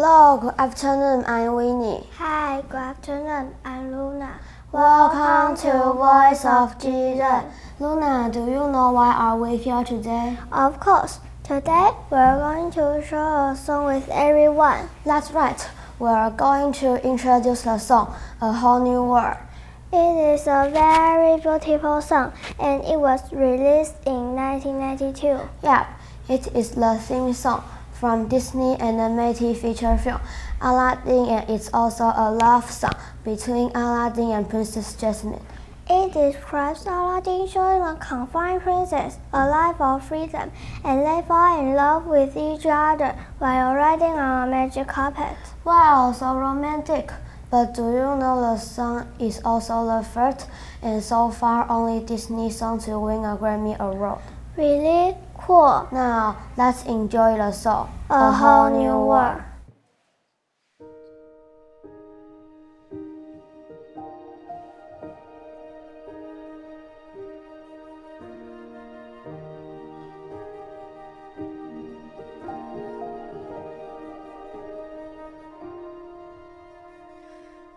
good afternoon. I'm Winnie. Hi, good afternoon. I'm Luna. Welcome to Voice of Jesus. Luna, do you know why are we here today? Of course, today we're going to share a song with everyone. That's right. We're going to introduce the song A Whole New World. It is a very beautiful song and it was released in 1992. Yeah, it is the theme song from Disney animated feature film Aladdin and it's also a love song between Aladdin and Princess Jasmine. It describes Aladdin showing a confined princess a life of freedom and they fall in love with each other while riding on a magic carpet. Wow, so romantic. But do you know the song is also the first and so far only Disney song to win a Grammy Award? Really cool. Now, let's enjoy the song A Whole New World.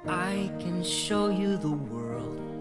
I can show you the world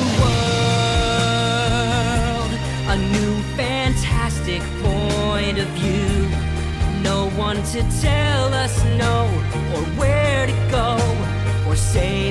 new fantastic point of view. No one to tell us no or where to go or say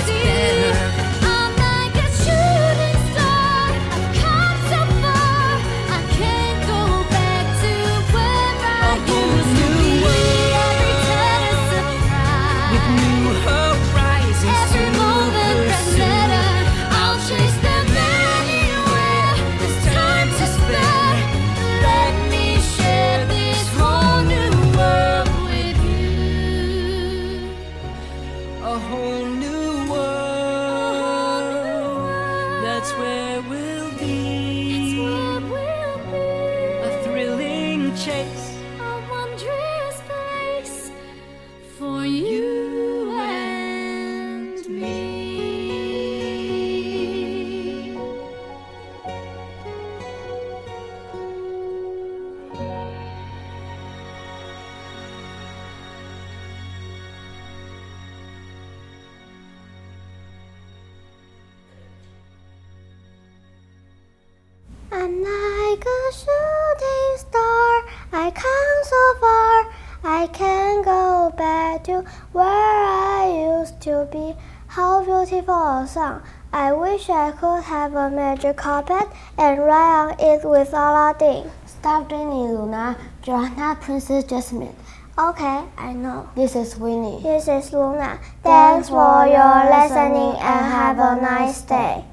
see. better. Chase. A wondrous place for you and me. I'm like where I used to be. How beautiful a song. I wish I could have a magic carpet and ride on it with Aladdin. Stop dreaming, Luna. You're not Princess Jasmine. Okay, I know. This is Winnie. This is Luna. Thanks for your listening and have a nice day.